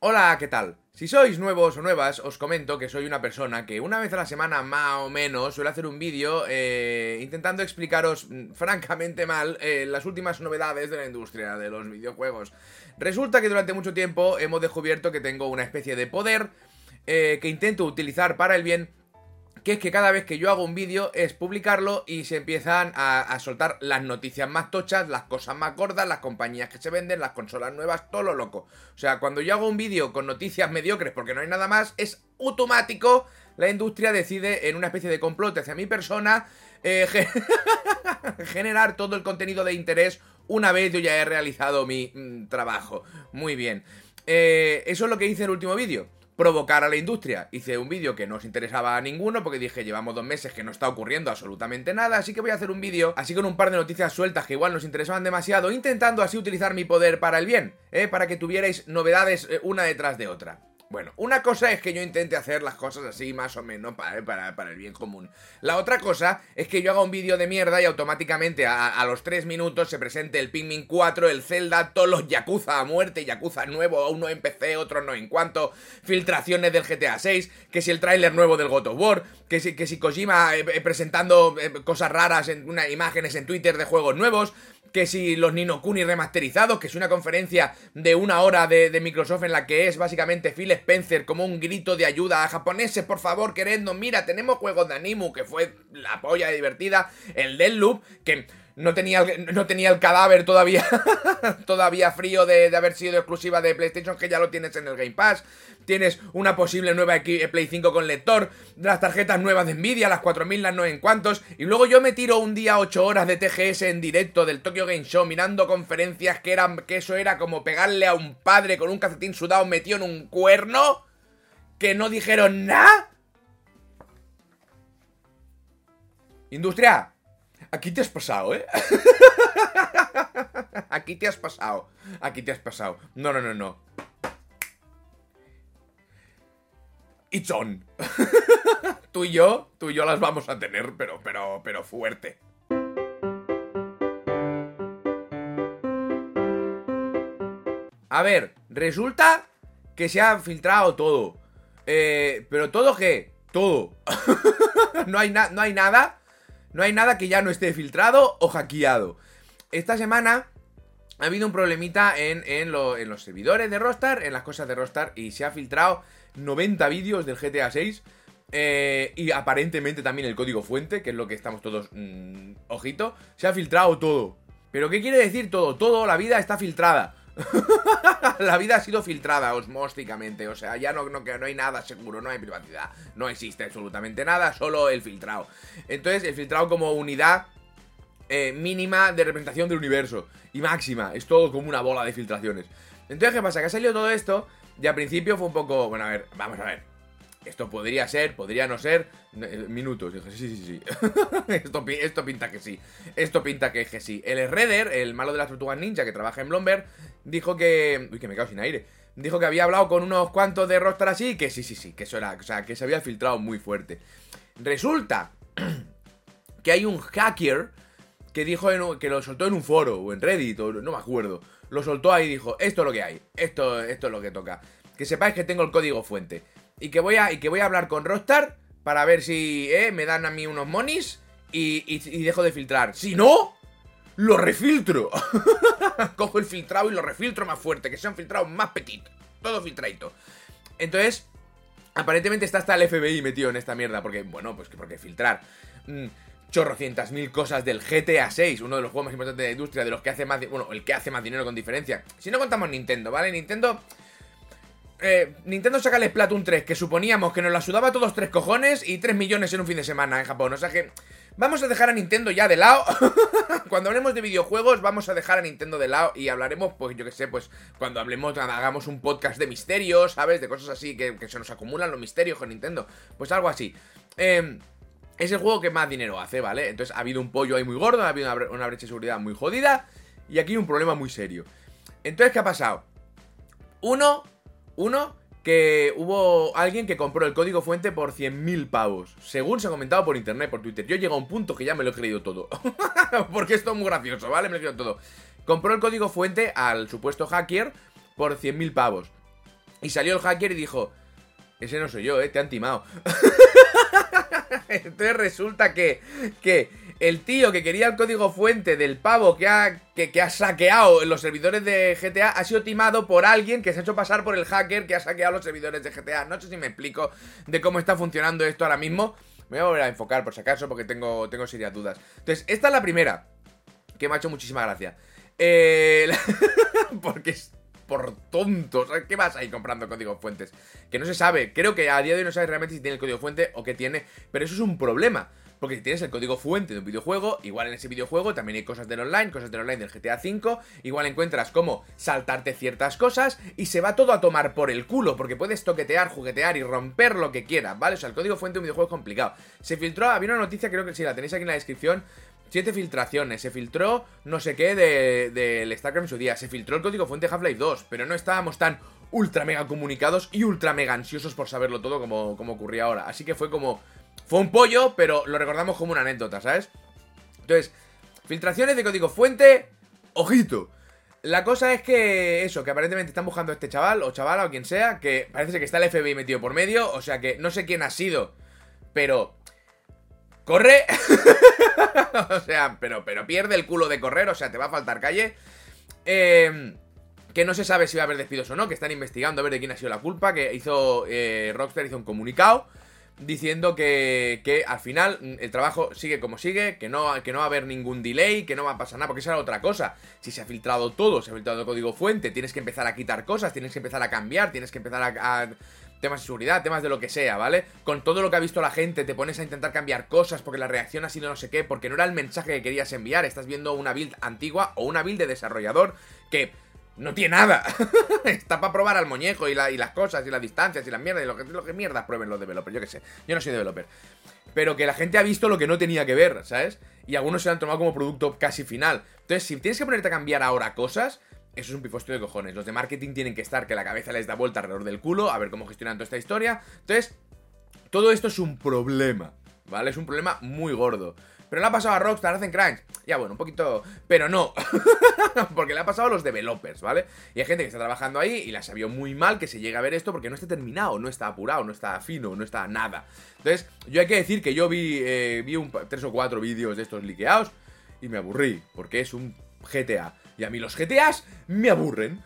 Hola, ¿qué tal? Si sois nuevos o nuevas, os comento que soy una persona que una vez a la semana más o menos suele hacer un vídeo eh, intentando explicaros mm, francamente mal eh, las últimas novedades de la industria de los videojuegos. Resulta que durante mucho tiempo hemos descubierto que tengo una especie de poder eh, que intento utilizar para el bien que es que cada vez que yo hago un vídeo es publicarlo y se empiezan a, soltar las noticias más tochas, las cosas más gordas, las compañías que se venden, las consolas nuevas, todo lo loco. O sea, cuando yo hago un vídeo con noticias mediocres porque no hay nada más, es automático, la industria decide en una especie de complot hacia mi persona eh, generar todo el contenido de interés una vez yo ya he realizado mi mm, trabajo. Muy bien. Eh, eso es lo que hice en el último vídeo provocar a la industria. Hice un vídeo que no os interesaba a ninguno porque dije, llevamos dos meses que no está ocurriendo absolutamente nada, así que voy a hacer un vídeo así con un par de noticias sueltas que igual nos interesaban demasiado, intentando así utilizar mi poder para el bien, ¿eh? para que tuvierais novedades eh, una detrás de otra. Bueno, una cosa es que yo intente hacer las cosas así más o menos para, para, el bien común. La otra cosa es que yo haga un vídeo de mierda y automáticamente a, los 3 minutos se presente el Pikmin 4, el Zelda, todos los Yakuza a muerte, Yakuza nuevo, uno en PC, otro no en cuanto, filtraciones del GTA 6, que si el tráiler nuevo del God of War, que si, que si Kojima eh, eh, presentando eh, cosas raras en una, imágenes en Twitter de juegos nuevos, que si los Nino Kuni remasterizados, que es una conferencia de una hora de, Microsoft en la que es básicamente Phil Spencer como un grito de ayuda a japoneses, por favor, queriendo, mira, tenemos juegos de Animu, que fue la polla divertida, el Deadloop, que no tenía, no tenía el cadáver todavía, todavía frío de, haber sido exclusiva de PlayStation, que ya lo tienes en el Game Pass. Tienes una posible nueva eh, Play 5 con lector, las tarjetas nuevas de Nvidia, las 4000, las no en cuantos. Y luego yo me tiro un día 8 horas de TGS en directo del Tokyo Game Show mirando conferencias que eran que eso era como pegarle a un padre con un calcetín sudado metido en un cuerno. Que no dijeron nada. Industria, Aquí te has pasado, ¿eh? Aquí te has pasado. Aquí te has pasado. No, no, no, no. It's on. tú y yo, tú y yo las vamos a tener, pero, pero, pero fuerte. A ver, resulta que se ha filtrado todo. Eh, pero todo qué? Todo. no, hay no hay nada no hay nada que ya no esté filtrado o hackeado. Esta semana ha habido un problemita en, los servidores de Rostar, en las cosas de Rostar, y se ha filtrado 90 vídeos del GTA 6. Eh, y aparentemente también el código fuente, que es lo que estamos todos. Mm, ojito. Se ha filtrado todo. ¿Pero qué quiere decir todo? Todo, la vida está filtrada. la vida ha sido filtrada osmósticamente, o sea, ya no, no, no hay nada seguro, no hay privacidad, no existe absolutamente nada, solo el filtrado. Entonces, el filtrado como unidad eh, mínima de representación del universo y máxima, es todo como una bola de filtraciones. Entonces, ¿qué pasa? Que ha salido todo esto y al principio fue un poco, bueno, a ver, vamos a ver, esto podría ser, podría no ser. Eh, minutos. Dije, sí, sí, sí. esto, esto, pinta que sí. Esto pinta que, que sí. El Redder, el malo de las tortugas ninja que trabaja en Blomberg, dijo que. Uy, que me cago sin aire. Dijo que había hablado con unos cuantos de roster así. Que sí, sí, sí. Que eso era. O sea, que se había filtrado muy fuerte. Resulta que hay un hacker que dijo que lo soltó en un foro o en Reddit, o no me acuerdo. Lo soltó ahí y dijo: Esto es lo que hay. Esto, esto es lo que toca. Que sepáis que tengo el código fuente y que voy a, y que voy a hablar con Rostar para ver si eh, me dan a mí unos monis y, y, dejo de filtrar. Si no, lo refiltro. Cojo el filtrado y lo refiltro más fuerte, que sea un filtrado más petit. Todo filtradito. Entonces, aparentemente está hasta el FBI metido en esta mierda. Porque, bueno, pues que porque filtrar. Mm, chorrocientas mil cosas del GTA 6, uno de los juegos más importantes de la industria, de los que hace más, bueno, el que hace más dinero con diferencia. Si no contamos Nintendo, ¿vale? Nintendo eh, Nintendo saca el Splatoon 3, que suponíamos que nos la sudaba todos tres cojones y 3 millones en un fin de semana en Japón. O sea que vamos a dejar a Nintendo ya de lado. cuando hablemos de videojuegos, vamos a dejar a Nintendo de lado y hablaremos, pues yo que sé, pues cuando hablemos, hagamos un podcast de misterios, ¿sabes? De cosas así que, se nos acumulan los misterios con Nintendo. Pues algo así. Eh, es el juego que más dinero hace, ¿vale? Entonces ha habido un pollo ahí muy gordo, ha habido una, una brecha de seguridad muy jodida y aquí un problema muy serio. Entonces, ¿qué ha pasado? Uno, uno, que hubo alguien que compró el código fuente por 100.000 pavos. Según se ha comentado por internet, por Twitter. Yo llego a un punto que ya me lo he creído todo. Porque esto es muy gracioso, ¿vale? Me lo he creído todo. Compró el código fuente al supuesto hacker por 100.000 pavos. Y salió el hacker y dijo, ese no soy yo, ¿eh? Te han timado. Entonces resulta que, que el tío que quería el código fuente del pavo que ha, que, ha saqueado los servidores de GTA ha sido timado por alguien que se ha hecho pasar por el hacker que ha saqueado los servidores de GTA. No sé si me explico de cómo está funcionando esto ahora mismo. Me voy a volver a enfocar por si acaso porque tengo, tengo serias dudas. Entonces, esta es la primera que me ha hecho muchísima gracia. Eh, porque es por tontos. ¿Qué vas ahí comprando código fuentes? Que no se sabe. Creo que a día de hoy no sabes realmente si tiene el código fuente o qué tiene. Pero eso es un problema. Porque si tienes el código fuente de un videojuego, igual en ese videojuego también hay cosas del online, cosas del online del GTA V, igual encuentras cómo saltarte ciertas cosas y se va todo a tomar por el culo, porque puedes toquetear, juguetear y romper lo que quieras, ¿vale? O sea, el código fuente de un videojuego es complicado. Se filtró, había una noticia, creo que sí, la tenéis aquí en la descripción, Siete filtraciones, se filtró no sé qué del de, StarCraft en su día, se filtró el código fuente Half-Life 2, pero no estábamos tan ultra mega comunicados y ultra mega ansiosos por saberlo todo como, como ocurría ahora. Así que fue como, fue un pollo, pero lo recordamos como una anécdota, ¿sabes? Entonces, filtraciones de código fuente, ojito. La cosa es que eso, que aparentemente están buscando a este chaval, o chaval, o quien sea, que parece que está el FBI metido por medio, o sea que no sé quién ha sido, pero... ¡Corre! o sea, pero, pero pierde el culo de correr, o sea, te va a faltar calle. Eh, que no se sabe si va a haber despidos o no, que están investigando a ver de quién ha sido la culpa, que hizo eh, Rockstar hizo un comunicado diciendo que, que, al final mm, el trabajo sigue como sigue, que no, que no va a haber ningún delay, que no va a pasar nada, porque esa era otra cosa. Si se ha filtrado todo, se ha filtrado el código fuente, tienes que empezar a quitar cosas, tienes que empezar a cambiar, tienes que empezar a, temas de seguridad, temas de lo que sea, ¿vale? Con todo lo que ha visto la gente, te pones a intentar cambiar cosas porque la reacción ha sido no sé qué, porque no era el mensaje que querías enviar, estás viendo una build antigua o una build de desarrollador que no tiene nada. Está para probar al muñeco y, las cosas y las distancias y las mierdas y lo que, lo que mierda prueben los developers, yo qué sé. Yo no soy developer. Pero que la gente ha visto lo que no tenía que ver, ¿sabes? Y algunos se han tomado como producto casi final. Entonces, si tienes que ponerte a cambiar ahora cosas, eso es un pifostio de cojones. Los de marketing tienen que estar que la cabeza les da vuelta alrededor del culo, a ver cómo gestionan toda esta historia. Entonces, todo esto es un problema, ¿vale? Es un problema muy gordo. Pero le ha pasado a Rockstar, hacen crunch. Ya bueno, un poquito... Pero no. porque le ha pasado a los developers, ¿vale? Y hay gente que está trabajando ahí y la sabió muy mal que se llegue a ver esto porque no está terminado, no está apurado, no está fino, no está nada. Entonces, yo hay que decir que yo vi, eh, vi un, tres o cuatro vídeos de estos liqueados y me aburrí. Porque es un GTA. Y a mí los GTAs me aburren.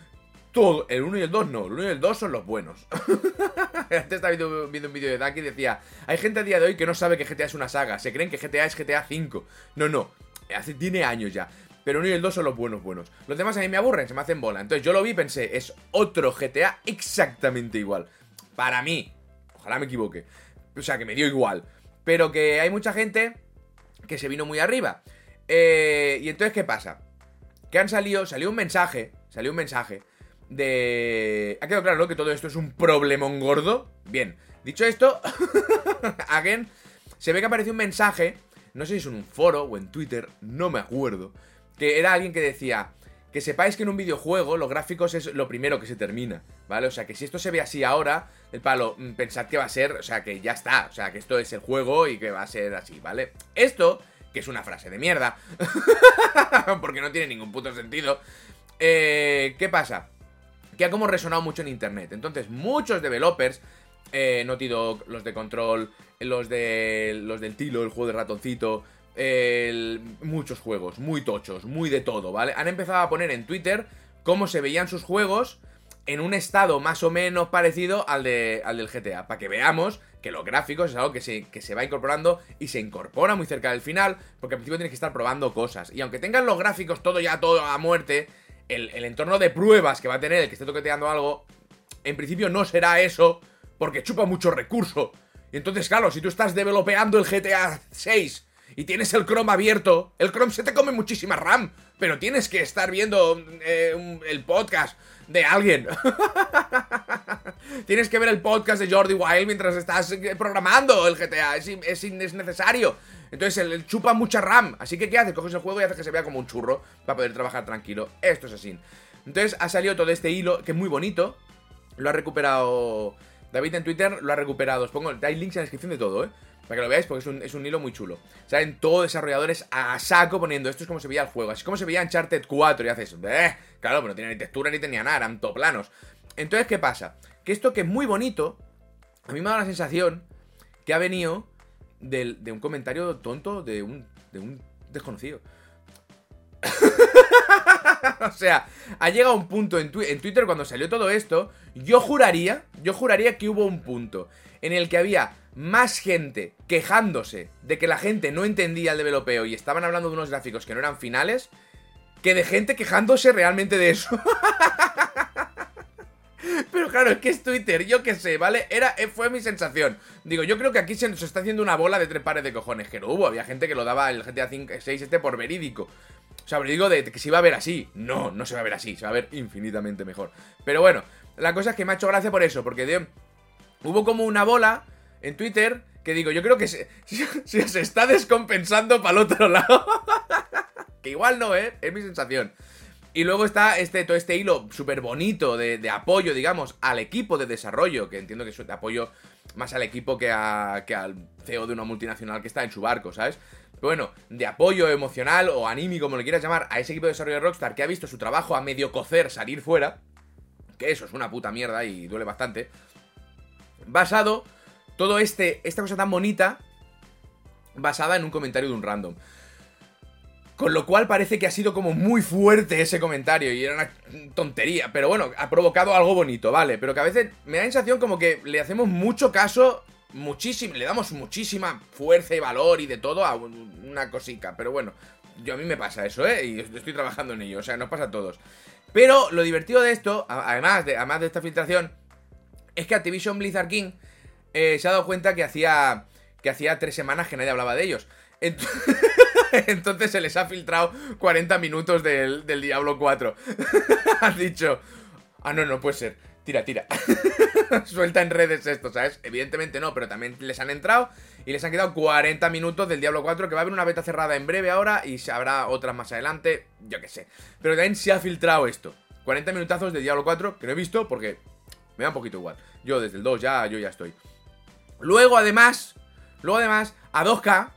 Todo, el 1 y el 2 no, el 1 y el 2 son los buenos. Antes estaba viendo, un vídeo de Ducky y decía, hay gente a día de hoy que no sabe que GTA es una saga, se creen que GTA es GTA 5. No, no, hace, tiene años ya. Pero el 1 y el 2 son los buenos buenos. Los demás a mí me aburren, se me hacen bola. Entonces yo lo vi y pensé, es otro GTA exactamente igual. Para mí. Ojalá me equivoque. O sea, que me dio igual. Pero que hay mucha gente que se vino muy arriba. Eh, y entonces, ¿qué pasa? Que han salido, salió un mensaje, salió un mensaje de... Ha quedado claro que todo esto es un problemón gordo. Bien, dicho esto, again, se ve que apareció un mensaje, no sé si es en un foro o en Twitter, no me acuerdo, que era alguien que decía, que sepáis que en un videojuego los gráficos es lo primero que se termina, ¿vale? O sea, que si esto se ve así ahora, el palo, mm, pensad que va a ser, o sea, que ya está, o sea, que esto es el juego y que va a ser así, ¿vale? Esto, que es una frase de mierda, porque no tiene ningún puto sentido, eh, ¿qué pasa? Que ha como resonado mucho en internet. Entonces, muchos developers, eh, Naughty Dog, los de Control, los de los del Tilo, el juego de ratoncito, muchos juegos, muy tochos, muy de todo, ¿vale? Han empezado a poner en Twitter cómo se veían sus juegos en un estado más o menos parecido al, de, al del GTA, para que veamos que los gráficos es algo que se, que se va incorporando y se incorpora muy cerca del final, porque al principio tienes que estar probando cosas. Y aunque tengan los gráficos todo ya, todo a muerte, el, entorno de pruebas que va a tener el que esté toqueteando algo, en principio no será eso, porque chupa mucho recurso. Y entonces, claro, si tú estás developeando el GTA 6 y tienes el Chrome abierto, el Chrome se te come muchísima RAM, pero tienes que estar viendo eh, el podcast de alguien. tienes que ver el podcast de Jordi Wild mientras estás eh, programando el GTA, es, es, es necesario. Entonces él, chupa mucha RAM. Así que, ¿qué hace? Coges el juego y haces que se vea como un churro para poder trabajar tranquilo. Esto es así. Entonces ha salido todo este hilo, que es muy bonito. Lo ha recuperado David en Twitter, lo ha recuperado. Os pongo, hay links en la descripción de todo, ¿eh? Para que lo veáis, porque es un, hilo muy chulo. Salen todos desarrolladores a saco poniendo esto es como se veía el juego. Así como se veía Uncharted 4 y haces, eh, claro, pero no tenía ni textura ni tenía nada, eran toplanos. Entonces, ¿qué pasa? que esto que es muy bonito, a mí me da la sensación que ha venido de un comentario tonto de un, de un desconocido. o sea, ha llegado un punto en, en Twitter cuando salió todo esto, yo juraría, yo juraría que hubo un punto en el que había más gente quejándose de que la gente no entendía el developeo y estaban hablando de unos gráficos que no eran finales, que de gente quejándose realmente de eso. Pero claro, es que es Twitter, yo qué sé, ¿vale? Era, eh, fue mi sensación. Digo, yo creo que aquí se nos está haciendo una bola de tres pares de cojones, que no hubo. Había gente que lo daba el GTA 5, 6 este por verídico. O sea, verídico de que se iba a ver así. No, no se va a ver así, se va a ver infinitamente mejor. Pero bueno, la cosa es que me ha hecho gracia por eso, porque hubo como una bola en Twitter que digo, yo creo que se, se, se está descompensando para el otro lado. que igual no, ¿eh? Es mi sensación. Y luego está este, todo este hilo súper bonito de, apoyo, digamos, al equipo de desarrollo, que entiendo que es de apoyo más al equipo que al CEO de una multinacional que está en su barco, ¿sabes? Pero bueno, de apoyo emocional o anímico, como le quieras llamar, a ese equipo de desarrollo de Rockstar que ha visto su trabajo a medio cocer salir fuera, que eso es una puta mierda y duele bastante, basado todo este, esta cosa tan bonita, basada en un comentario de un random. Con lo cual parece que ha sido como muy fuerte ese comentario y era una tontería. Pero bueno, ha provocado algo bonito, ¿vale? Pero que a veces me da la sensación como que le hacemos mucho caso, muchísimo, le damos muchísima fuerza y valor y de todo a un- una cosica. Pero bueno, yo a mí me pasa eso, ¿eh? Y estoy trabajando en ello, o sea, nos pasa a todos. Pero lo divertido de esto, además de, además de esta filtración, es que Activision Blizzard King eh, se ha dado cuenta que hacía, que hacía tres semanas que nadie hablaba de ellos. Ent- Entonces se les ha filtrado 40 minutos del, del Diablo 4. Has dicho, ah, no, no puede ser. Tira, tira. Suelta en redes esto, ¿sabes? Evidentemente no, pero también les han entrado y les han quedado 40 minutos del Diablo 4, que va a haber una beta cerrada en breve ahora y habrá otras más adelante, yo qué sé. Pero también se ha filtrado esto. 40 minutazos del Diablo 4, que no he visto porque me da un poquito igual. Yo desde el 2 ya, yo ya estoy. Luego, además, luego además, a 2K,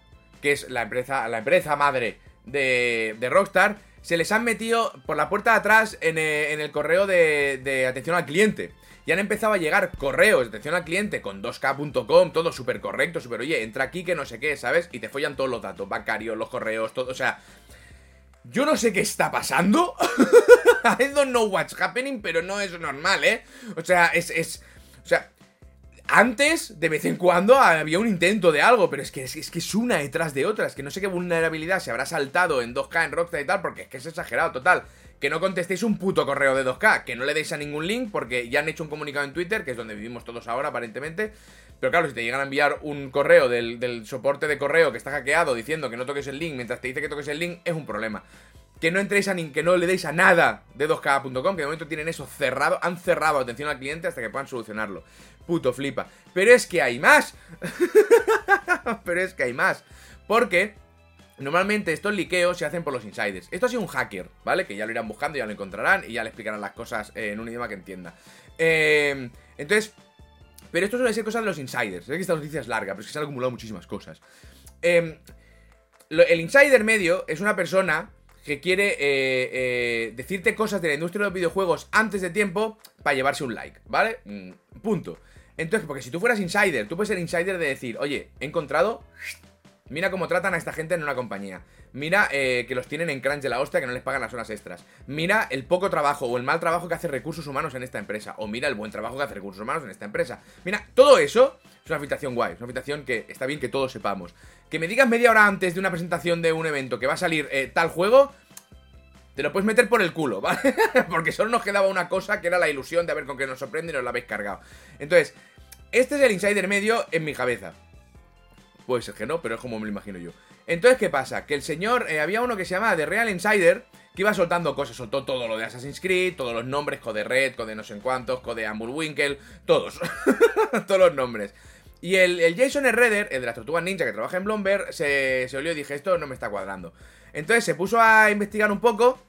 que es la empresa, la empresa madre de, de Rockstar, se les han metido por la puerta de atrás en, eh, en el correo de, de atención al cliente. Y han empezado a llegar correos de atención al cliente con 2K.com, todo súper correcto, súper, oye, entra aquí que no sé qué, ¿sabes? Y te follan todos los datos bancarios, los correos, todo, o sea... Yo no sé qué está pasando. I don't know what's happening, pero no es normal, ¿eh? O sea, es... es o sea, antes, de vez en cuando, había un intento de algo, pero es que, es, que es una detrás de otra. Es que no sé qué vulnerabilidad se habrá saltado en 2K en Rockstar y tal, porque es que es exagerado, total. Que no contestéis un puto correo de 2K, que no le deis a ningún link, porque ya han hecho un comunicado en Twitter, que es donde vivimos todos ahora, aparentemente. Pero claro, si te llegan a enviar un correo del, del soporte de correo que está hackeado diciendo que no toques el link mientras te dice que toques el link, es un problema que no entréis a ni, que no le deis a nada de 2K.com, que de momento tienen eso cerrado, han cerrado atención al cliente hasta que puedan solucionarlo. Puto flipa. Pero es que hay más. Pero es que hay más. Porque normalmente estos liqueos se hacen por los insiders. Esto ha sido un hacker, ¿vale? Que ya lo irán buscando, ya lo encontrarán y ya le explicarán las cosas eh, en un idioma que entienda. Eh, entonces, pero esto suele ser cosas de los insiders. Sé que esta noticia es larga, pero es que se han acumulado muchísimas cosas. Lo- el insider medio es una persona que quiere eh, eh, decirte cosas de la industria de los videojuegos antes de tiempo para llevarse un like, ¿vale? Mm, punto. Entonces, porque si tú fueras insider, tú puedes ser insider de decir, oye, he encontrado... Mira cómo tratan a esta gente en una compañía. Mira eh, que los tienen en crunch de la hostia que no les pagan las horas extras. Mira el poco trabajo o el mal trabajo que hace recursos humanos en esta empresa. O mira el buen trabajo que hace recursos humanos en esta empresa. Mira, todo eso es una filtración guay. Es una filtración que está bien que todos sepamos. Que me digas media hora antes de una presentación de un evento que va a salir eh, tal juego, te lo puedes meter por el culo, ¿vale? Porque solo nos quedaba una cosa que era la ilusión de ver con qué nos sorprende y nos la habéis cargado. Entonces, este es el insider medio en mi cabeza. Puede ser que no, pero es como me lo imagino yo. Entonces, ¿qué pasa? Que el señor, eh, había uno que se llamaba The Real Insider, que iba soltando cosas, soltó todo lo de Assassin's Creed, todos los nombres, Code Red, Code no sé cuántos, Code Winkle, todos. todos los nombres. Y el, Jason Redder, el de las tortugas ninja que trabaja en Bloomberg, se, se olió y dije, esto no me está cuadrando. Entonces se puso a investigar un poco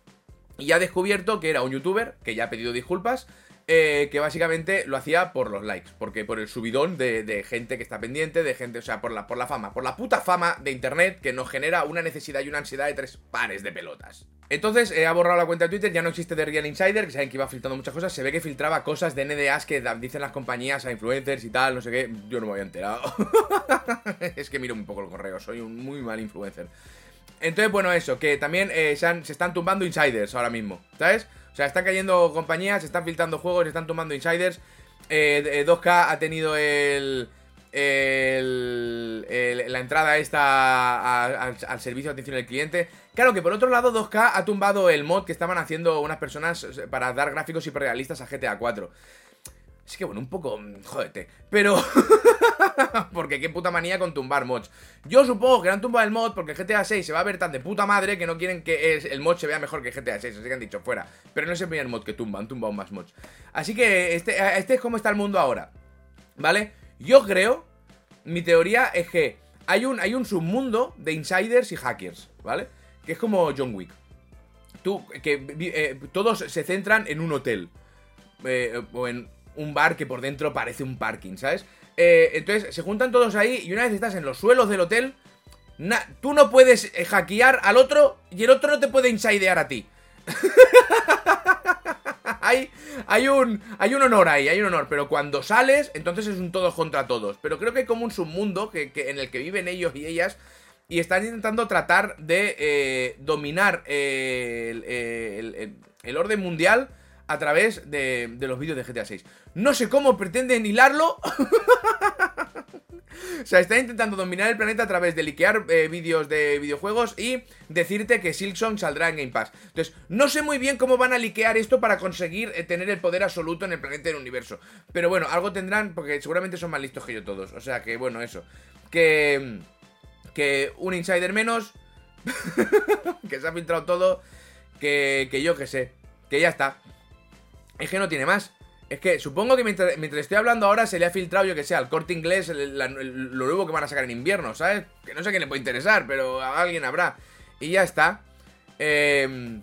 Y ha descubierto que era un youtuber, que ya ha pedido disculpas, eh, que básicamente lo hacía por los likes, porque por el subidón de, gente que está pendiente, de gente, o sea, por la, por la fama, por la puta fama de internet que nos genera una necesidad y una ansiedad de tres pares de pelotas. Entonces eh, ha borrado la cuenta de Twitter, ya no existe The Real Insider, que saben que iba filtrando muchas cosas, se ve que filtraba cosas de NDAs que dicen las compañías a influencers y tal, no sé qué, yo no me había enterado. es que miro un poco el correo, soy un muy mal influencer. Entonces, bueno, eso, que también eh, se, están tumbando insiders ahora mismo, ¿sabes? O sea, están cayendo compañías, se están filtrando juegos, se están tomando insiders. 2K eh, ha tenido el, la entrada esta al, servicio de atención al cliente. Claro que por otro lado 2K ha tumbado el mod que estaban haciendo unas personas para dar gráficos hiperrealistas a GTA 4. Así que bueno, un poco... Mm, jódete. Pero... porque qué puta manía con tumbar mods. Yo supongo que han tumbado el mod porque GTA 6 se va a ver tan de puta madre que no quieren que el mod se vea mejor que GTA 6. Así que han dicho fuera. Pero no es el primer mod que tumba, han tumbado más mods. Así que este, este es como está el mundo ahora. ¿Vale? Yo creo... Mi teoría es que hay un, hay un submundo de insiders y hackers, ¿vale? Que es como John Wick. Tú, que eh, todos se centran en un hotel. Eh, o en un bar que por dentro parece un parking, ¿sabes? Eh, entonces se juntan todos ahí y una vez estás en los suelos del hotel, tú no puedes eh, hackear al otro y el otro no te puede insidear a ti. hay, hay, un, hay un honor ahí, hay un honor, pero cuando sales, entonces es un todos contra todos. Pero creo que hay como un submundo que, en el que viven ellos y ellas y están intentando tratar de eh, dominar el, el orden mundial a través de, los vídeos de GTA 6. No sé cómo pretenden hilarlo. o sea, están intentando dominar el planeta a través de liquear eh, vídeos de videojuegos y decirte que Silksong saldrá en Game Pass. Entonces, no sé muy bien cómo van a liquear esto para conseguir eh, tener el poder absoluto en el planeta del universo. Pero bueno, algo tendrán porque seguramente son más listos que yo todos. O sea que, bueno, eso. Que... Que un insider menos. que se ha filtrado todo. Que, que yo que sé. Que ya está. Es que no tiene más. Es que supongo que mientras, estoy hablando ahora se le ha filtrado, yo que sé, al corte inglés lo nuevo que van a sacar en invierno, ¿sabes? Que no sé a quién le puede interesar, pero a alguien habrá. Y ya está. Em,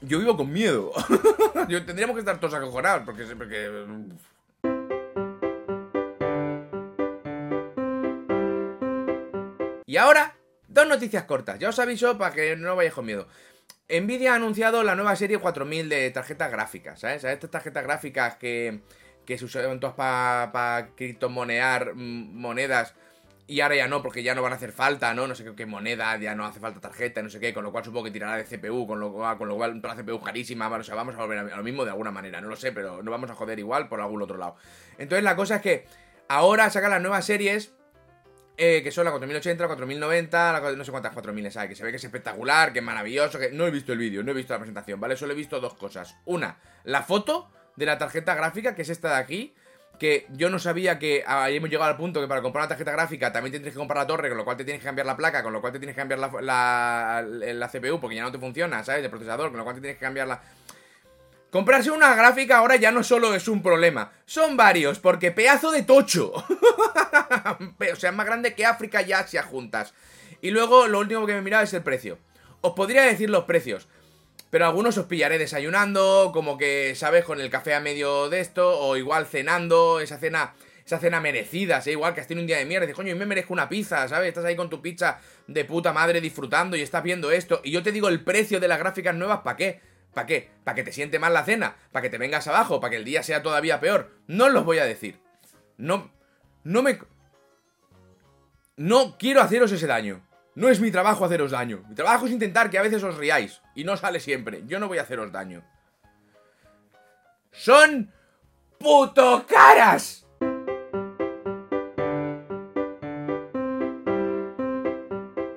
yo vivo con miedo. yo, tendríamos que estar todos acojonados, porque... porque y ahora, dos noticias cortas. Ya os aviso para que no vayáis con miedo. Nvidia ha anunciado la nueva serie 4000 de tarjetas gráficas, ¿sabes? Estas tarjetas gráficas que, que se usaban todas para criptomonear mm, monedas y ahora ya no, porque ya no van a hacer falta, ¿no? No sé qué, moneda, ya no hace falta tarjeta, no sé qué, con lo cual supongo que tirará de CPU, con lo cual, con lo cual toda la CPU carísima, o sea, vamos a volver a lo mismo de alguna manera, no lo sé, pero no vamos a joder igual por algún otro lado. Entonces la cosa es que ahora sacan las nuevas series eh, que son la 4080, la 4090, la, no sé cuántas 4000 hay, que se ve que es espectacular, que es maravilloso, que no he visto el vídeo, no he visto la presentación, ¿vale? Solo he visto dos cosas. Una, la foto de la tarjeta gráfica, que es esta de aquí, que yo no sabía que ahí hemos llegado al punto que para comprar una tarjeta gráfica también tienes que comprar la torre, con lo cual te tienes que cambiar la placa, con lo cual te tienes que cambiar la, la CPU porque ya no te funciona, ¿sabes? El procesador, con lo cual te tienes que cambiar la... Comprarse una gráfica ahora ya no solo es un problema, son varios, porque pedazo de tocho. o sea, más grande que África y Asia juntas. Y luego lo último que me he mirado es el precio. Os podría decir los precios, pero algunos os pillaré desayunando, como que, ¿sabes? Con el café a medio de esto, o igual cenando, esa cena esa cena merecida, ¿sí? igual que has tenido un día de mierda, dices, coño, yo me merezco una pizza, ¿sabes? Estás ahí con tu pizza de puta madre disfrutando y estás viendo esto, y yo te digo el precio de las gráficas nuevas, ¿para qué? ¿Para qué? ¿Para que te siente mal la cena? ¿Para que te vengas abajo? ¿Para que el día sea todavía peor? No os los voy a decir. No. No me. No quiero haceros ese daño. No es mi trabajo haceros daño. Mi trabajo es intentar que a veces os riáis. Y no sale siempre. Yo no voy a haceros daño. Son. ¡Puto caras!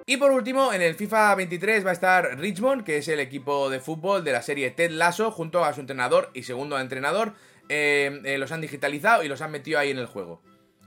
Y por último, en el FIFA 23 va a estar Richmond, que es el equipo de fútbol de la serie Ted Lasso, junto a su entrenador y segundo entrenador. Eh, eh, los han digitalizado y los han metido ahí en el juego.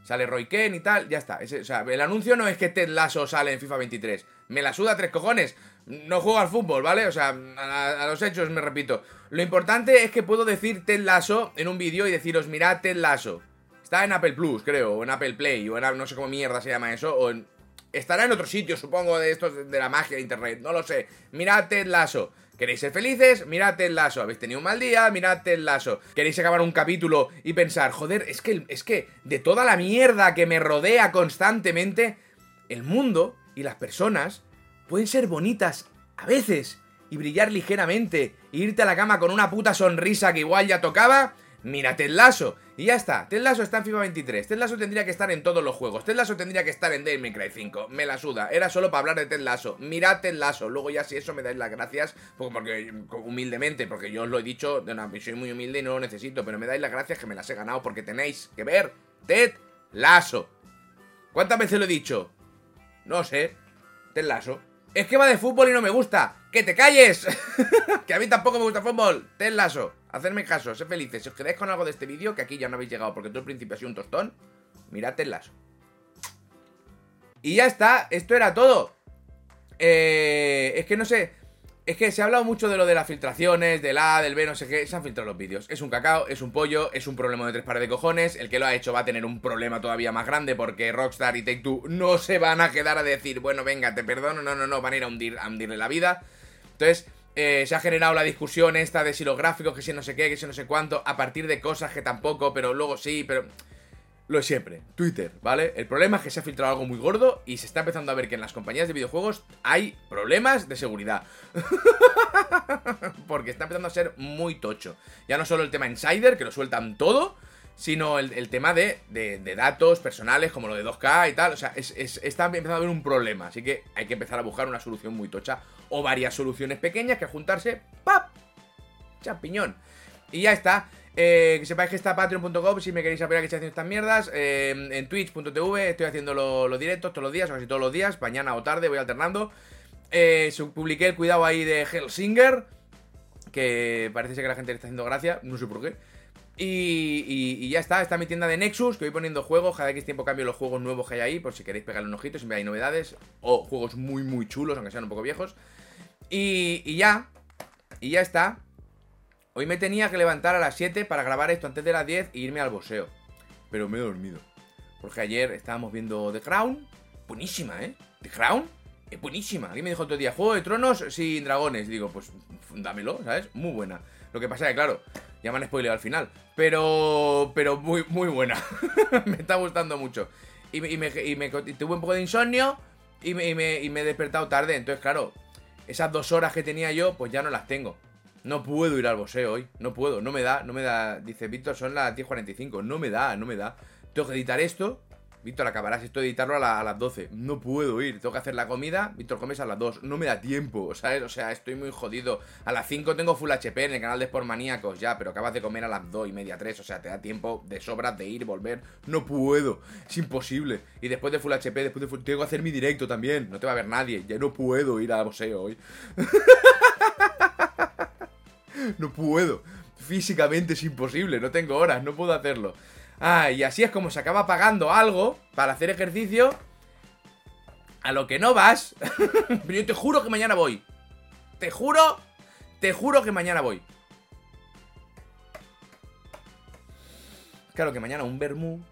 Sale Roy Ken y tal, ya está. o sea, el anuncio no es que Ted Lasso sale en FIFA 23. Me la suda tres cojones. No juego al fútbol, ¿vale? O sea, a, los hechos me repito. Lo importante es que puedo decir Ted Lasso en un vídeo y deciros, mirad Ted Lasso. Está en Apple Plus, creo, o en Apple Play, o en no sé cómo mierda se llama eso, o en Estará en otro sitio, supongo, de estos de la magia de internet. No lo sé. Mirad Ted Lasso. ¿Queréis ser felices? Mirad el lazo. ¿Habéis tenido un mal día? Mirad el lazo. ¿Queréis acabar un capítulo y pensar, joder, es que, es que de toda la mierda que me rodea constantemente, el mundo y las personas pueden ser bonitas a veces y brillar ligeramente e irte a la cama con una puta sonrisa que igual ya tocaba? Mírate el lazo. Y ya está. Ted Lasso está en FIFA 23. Ted Lasso tendría que estar en todos los juegos. Ted Lasso tendría que estar en Devil May Cry 5. Me la suda. Era solo para hablar de Ted Lasso. Mirad Ted Lasso. Luego ya si eso me dais las gracias. Porque, humildemente, porque yo os lo he dicho. soy muy humilde y no lo necesito. Pero me dais las gracias que me las he ganado. Porque tenéis que ver Ted Lasso. ¿Cuántas veces lo he dicho? No sé. Ted Lasso. Es que va de fútbol y no me gusta. ¡Que te calles! que a mí tampoco me gusta fútbol. Ted Lasso. Hacedme caso, sé felices. Si os quedáis con algo de este vídeo, que aquí ya no habéis llegado porque todo el principio ha sido un tostón, mirad el lazo. Y ya está, esto era todo. Eh, es que no sé. Es que se ha hablado mucho de lo de las filtraciones, del A, del B, no sé qué. Se han filtrado los vídeos. Es un cacao, es un pollo, es un problema de tres pares de cojones. El que lo ha hecho va a tener un problema todavía más grande porque Rockstar y Take Two no se van a quedar a decir, bueno, venga, te perdono. No, no, no, van a ir hundir, a hundirle la vida. Entonces, eh, se ha generado la discusión esta de si los gráficos, que si no sé qué, que si no sé cuánto, a partir de cosas que tampoco, pero luego sí, pero... Lo de siempre, Twitter, ¿vale? El problema es que se ha filtrado algo muy gordo y se está empezando a ver que en las compañías de videojuegos hay problemas de seguridad. Porque está empezando a ser muy tocho. Ya no solo el tema Insider, que lo sueltan todo, sino el, tema de, datos personales como lo de 2K y tal. O sea, está empezando a haber un problema, así que hay que empezar a buscar una solución muy tocha o varias soluciones pequeñas que juntarse, ¡pap! Champiñón. Y ya está. Eh, que sepáis que está patreon.com si me queréis apoyar que estoy haciendo estas mierdas. Eh, en twitch.tv estoy haciendo los directos todos los días, o casi todos los días, mañana o tarde, voy alternando. Eh, publiqué el cuidado ahí de Hellsinger, que parece ser que la gente le está haciendo gracia, no sé por qué. Y, ya está, está mi tienda de Nexus, que voy poniendo juegos, cada X tiempo cambio los juegos nuevos que hay ahí, por si queréis pegarle un ojito, siempre hay novedades, o juegos muy muy chulos, aunque sean un poco viejos. Y, ya, y ya está. Hoy me tenía que levantar a las 7 para grabar esto antes de las 10 e irme al boxeo. Pero me he dormido. Porque ayer estábamos viendo The Crown. Buenísima, ¿eh? The Crown es buenísima. Alguien me dijo otro día, Juego de Tronos sin dragones. digo, pues dámelo, ¿sabes? Muy buena. Lo que pasa es que, claro, ya me han spoileado al final. Pero. Pero muy, muy buena. me está gustando mucho. Y, me, tuve un poco de insomnio. Y me, me, y me he despertado tarde. Entonces, claro, esas dos horas que tenía yo, pues ya no las tengo. No puedo ir al boxeo hoy. No puedo, no me da, no me da. Dice Víctor, son las 10.45. No me da, no me da. Tengo que editar esto. Víctor, acabarás esto de editarlo a, las 12. No puedo ir, tengo que hacer la comida. Víctor, comes a las 2. No me da tiempo, ¿sabes? O sea, estoy muy jodido. A las 5 tengo Full HP en el canal de Sport Maníacos, ya, pero acabas de comer a las 2 y media, 3. O sea, te da tiempo de sobra de ir, volver. No puedo, es imposible. Y después de Full HP, después de Full... Tengo que hacer mi directo también. No te va a ver nadie. Ya no puedo ir a boxeo hoy. no puedo. Físicamente es imposible, no tengo horas, no puedo hacerlo. Ah, y así es como se acaba pagando algo para hacer ejercicio a lo que no vas. Pero yo te juro que mañana voy. Te juro, te juro que mañana voy. Claro que mañana un vermú